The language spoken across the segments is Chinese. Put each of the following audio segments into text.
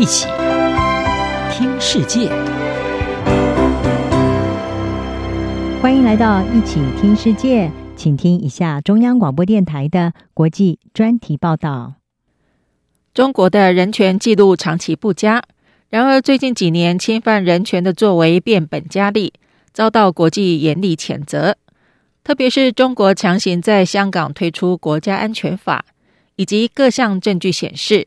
一起听世界，欢迎来到一起听世界，请听一下中央广播电台的国际专题报道。中国的人权记录长期不佳，然而最近几年侵犯人权的作为变本加厉，遭到国际严厉谴责。特别是中国强行在香港推出国家安全法，以及各项证据显示，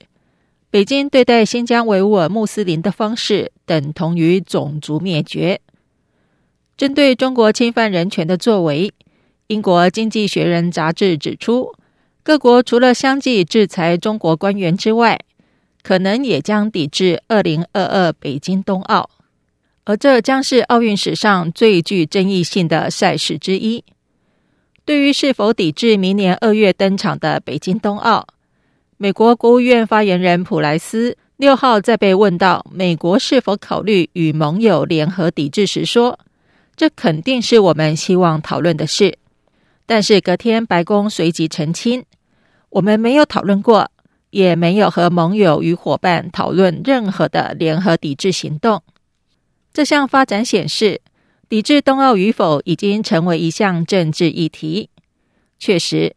北京对待新疆维吾尔穆斯林的方式等同于种族灭绝。针对中国侵犯人权的作为，英国《经济学人》杂志指出，各国除了相继制裁中国官员之外，可能也将抵制二零二二北京冬奥，而这将是奥运史上最具争议性的赛事之一。对于是否抵制明年二月登场的北京冬奥，美国国务院发言人普莱斯六号在被问到美国是否考虑与盟友联合抵制时说：“这肯定是我们希望讨论的事。”但是隔天白宫随即澄清：“我们没有讨论过，也没有和盟友与伙伴讨论任何的联合抵制行动。”这项发展显示，抵制冬奥与否已经成为一项政治议题。确实。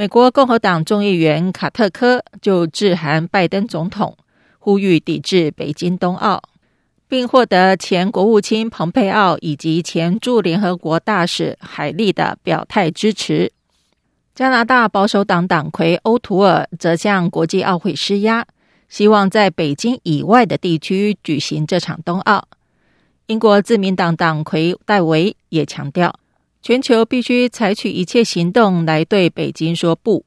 美国共和党众议员卡特科就致函拜登总统，呼吁抵制北京冬奥，并获得前国务卿蓬佩奥以及前驻联合国大使海利的表态支持。加拿大保守党党魁欧图尔则向国际奥会施压，希望在北京以外的地区举行这场冬奥。英国自民党党魁戴维也强调。全球必须采取一切行动来对北京说不，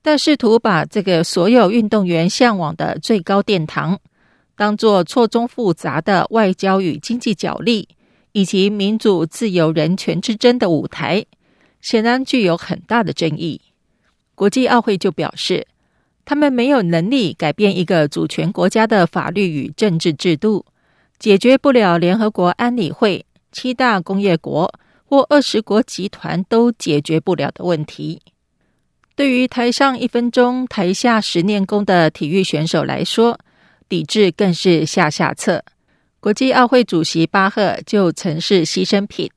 但试图把这个所有运动员向往的最高殿堂，当作错综复杂的外交与经济角力，以及民主、自由、人权之争的舞台，显然具有很大的争议。国际奥会就表示，他们没有能力改变一个主权国家的法律与政治制度，解决不了联合国安理会七大工业国。或二十国集团都解决不了的问题，对于台上一分钟、台下十年功的体育选手来说，抵制更是下下策。国际奥会主席巴赫就曾是牺牲品，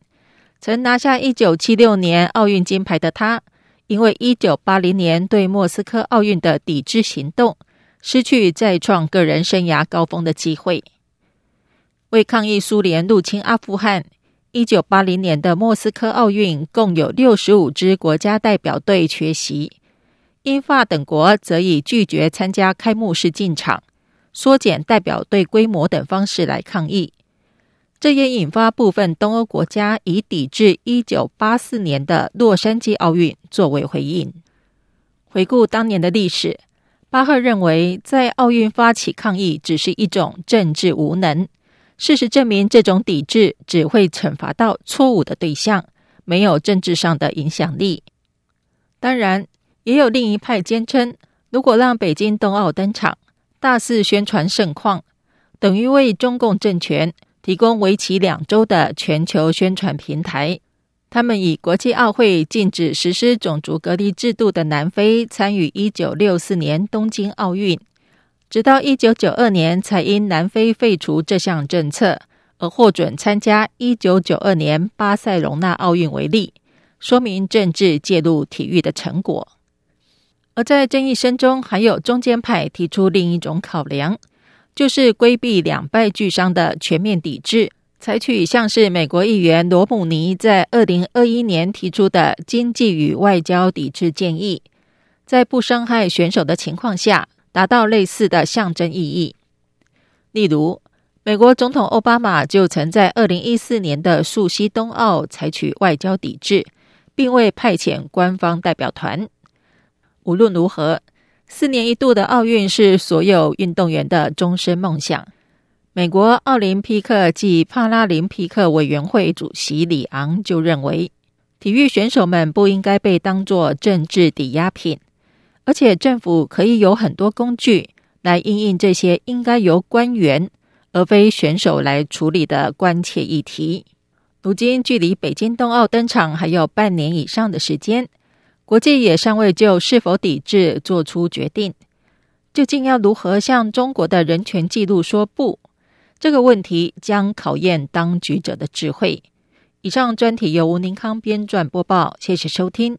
曾拿下一九七六年奥运金牌的他，因为一九八零年对莫斯科奥运的抵制行动，失去再创个人生涯高峰的机会。为抗议苏联入侵阿富汗。一九八零年的莫斯科奥运共有六十五支国家代表队缺席，英法等国则以拒绝参加开幕式进场、缩减代表队规模等方式来抗议。这也引发部分东欧国家以抵制一九八四年的洛杉矶奥运作为回应。回顾当年的历史，巴赫认为，在奥运发起抗议只是一种政治无能。事实证明，这种抵制只会惩罚到错误的对象，没有政治上的影响力。当然，也有另一派坚称，如果让北京冬奥登场，大肆宣传盛况，等于为中共政权提供为期两周的全球宣传平台。他们以国际奥会禁止实施种族隔离制度的南非参与一九六四年东京奥运。直到一九九二年，才因南非废除这项政策而获准参加一九九二年巴塞隆纳奥运为例，说明政治介入体育的成果。而在争议声中，还有中间派提出另一种考量，就是规避两败俱伤的全面抵制，采取像是美国议员罗姆尼在二零二一年提出的经济与外交抵制建议，在不伤害选手的情况下。达到类似的象征意义，例如，美国总统奥巴马就曾在二零一四年的溯溪冬奥采取外交抵制，并未派遣官方代表团。无论如何，四年一度的奥运是所有运动员的终身梦想。美国奥林匹克暨帕拉林匹克委员会主席里昂就认为，体育选手们不应该被当作政治抵押品。而且政府可以有很多工具来应应这些应该由官员而非选手来处理的关切议题。如今距离北京冬奥登场还有半年以上的时间，国际也尚未就是否抵制做出决定。究竟要如何向中国的人权纪录说不？这个问题将考验当局者的智慧。以上专题由吴宁康编撰播报，谢谢收听。